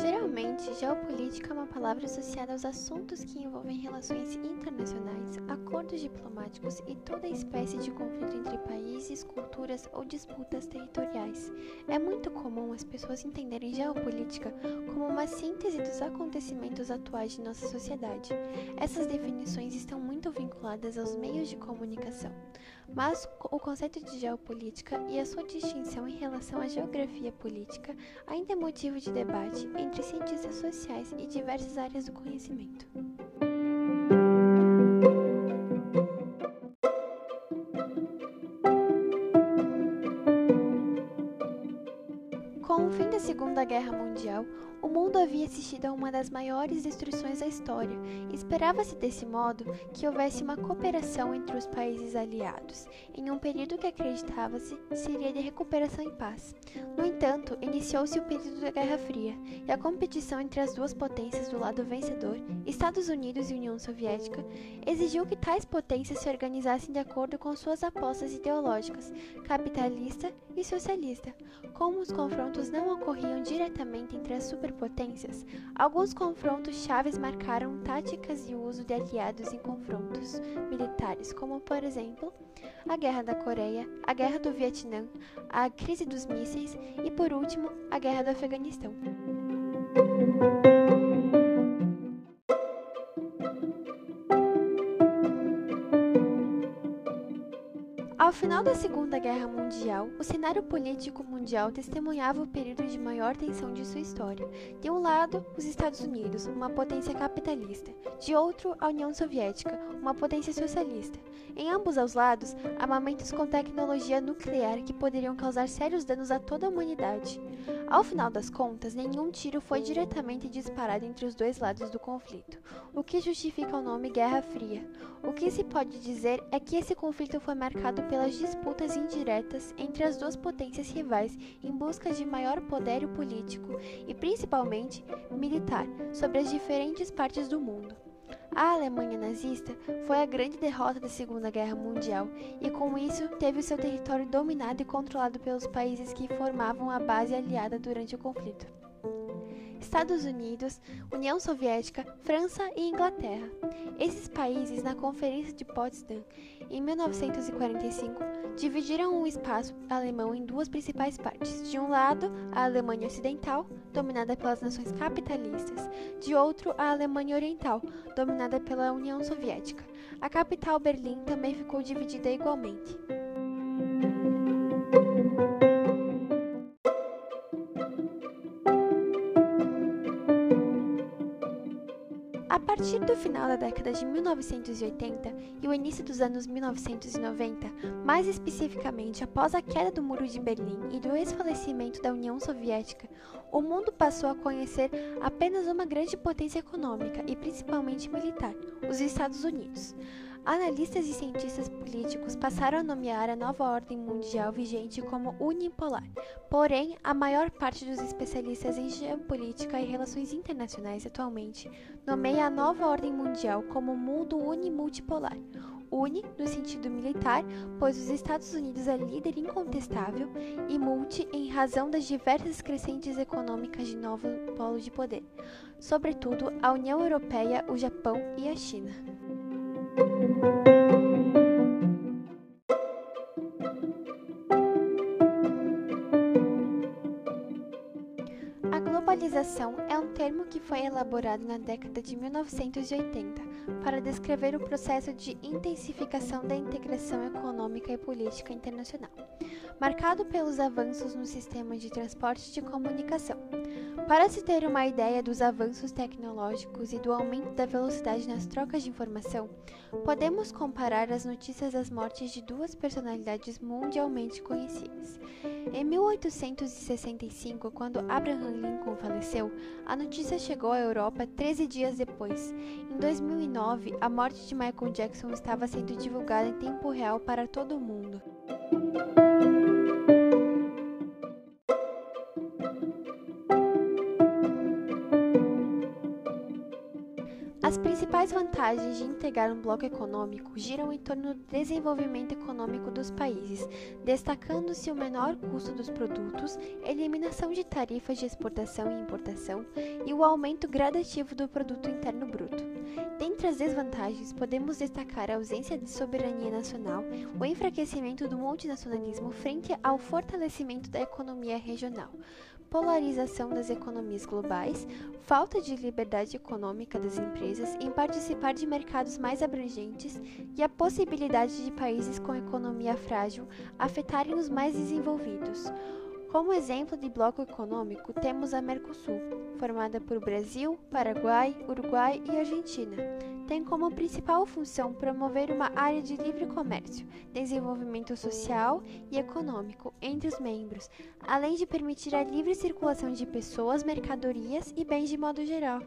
Geralmente, geopolítica é uma palavra associada aos assuntos que envolvem relações internacionais, acordos diplomáticos e toda espécie de conflito entre países, culturas ou disputas territoriais. É muito comum as pessoas entenderem geopolítica como uma síntese dos acontecimentos atuais de nossa sociedade. Essas definições estão muito vinculadas aos meios de comunicação. Mas o conceito de geopolítica e a sua distinção em relação à geografia política ainda é motivo de debate entre cientistas sociais e diversas áreas do conhecimento. Com o fim da Segunda Guerra Mundial, o mundo havia assistido a uma das maiores destruições da história. Esperava-se desse modo que houvesse uma cooperação entre os países aliados, em um período que acreditava-se seria de recuperação e paz. No entanto, iniciou-se o período da Guerra Fria, e a competição entre as duas potências do lado vencedor, Estados Unidos e União Soviética, exigiu que tais potências se organizassem de acordo com suas apostas ideológicas, capitalista e socialista. Como os confrontos não ocorriam diretamente entre as superpotências, alguns confrontos chaves marcaram táticas e uso de aliados em confrontos militares, como por exemplo a Guerra da Coreia, a Guerra do Vietnã, a crise dos mísseis e, por último, a Guerra do Afeganistão. Ao final da Segunda Guerra Mundial, o cenário político mundial testemunhava o período de maior tensão de sua história. De um lado, os Estados Unidos, uma potência capitalista, de outro, a União Soviética, uma potência socialista. Em ambos os lados, armamentos com tecnologia nuclear que poderiam causar sérios danos a toda a humanidade. Ao final das contas, nenhum tiro foi diretamente disparado entre os dois lados do conflito, o que justifica o nome Guerra Fria. O que se pode dizer é que esse conflito foi marcado pelas disputas indiretas entre as duas potências rivais em busca de maior poder político e principalmente militar sobre as diferentes partes do mundo. A Alemanha nazista foi a grande derrota da Segunda Guerra Mundial e, com isso, teve o seu território dominado e controlado pelos países que formavam a base aliada durante o conflito. Estados Unidos, União Soviética, França e Inglaterra. Esses países, na Conferência de Potsdam, em 1945, dividiram o espaço alemão em duas principais partes. De um lado, a Alemanha Ocidental, dominada pelas nações capitalistas, de outro, a Alemanha Oriental, dominada pela União Soviética. A capital Berlim também ficou dividida igualmente. Do final da década de 1980 e o início dos anos 1990, mais especificamente após a queda do Muro de Berlim e do esfalecimento da União Soviética, o mundo passou a conhecer apenas uma grande potência econômica e principalmente militar, os Estados Unidos. Analistas e cientistas políticos passaram a nomear a nova ordem mundial vigente como unipolar. Porém, a maior parte dos especialistas em geopolítica e relações internacionais atualmente nomeia a nova ordem mundial como mundo unimultipolar. Uni no sentido militar, pois os Estados Unidos é líder incontestável, e multi em razão das diversas crescentes econômicas de novo polo de poder, sobretudo a União Europeia, o Japão e a China. A globalização é um termo que foi elaborado na década de 1980 para descrever o processo de intensificação da integração econômica e política internacional, marcado pelos avanços no sistema de transporte de comunicação. Para se ter uma ideia dos avanços tecnológicos e do aumento da velocidade nas trocas de informação, podemos comparar as notícias das mortes de duas personalidades mundialmente conhecidas. Em 1865, quando Abraham Lincoln faleceu, a notícia chegou à Europa 13 dias depois. Em 2009, a morte de Michael Jackson estava sendo divulgada em tempo real para todo o mundo. Principais vantagens de integrar um bloco econômico giram em torno do desenvolvimento econômico dos países, destacando-se o menor custo dos produtos, eliminação de tarifas de exportação e importação e o aumento gradativo do produto interno bruto. Dentre as desvantagens, podemos destacar a ausência de soberania nacional, o enfraquecimento do multinacionalismo frente ao fortalecimento da economia regional, polarização das economias globais, falta de liberdade econômica das empresas em participar de mercados mais abrangentes e a possibilidade de países com economia frágil afetarem os mais desenvolvidos. Como exemplo de bloco econômico, temos a Mercosul, formada por Brasil, Paraguai, Uruguai e Argentina tem como principal função promover uma área de livre comércio, desenvolvimento social e econômico entre os membros, além de permitir a livre circulação de pessoas, mercadorias e bens de modo geral.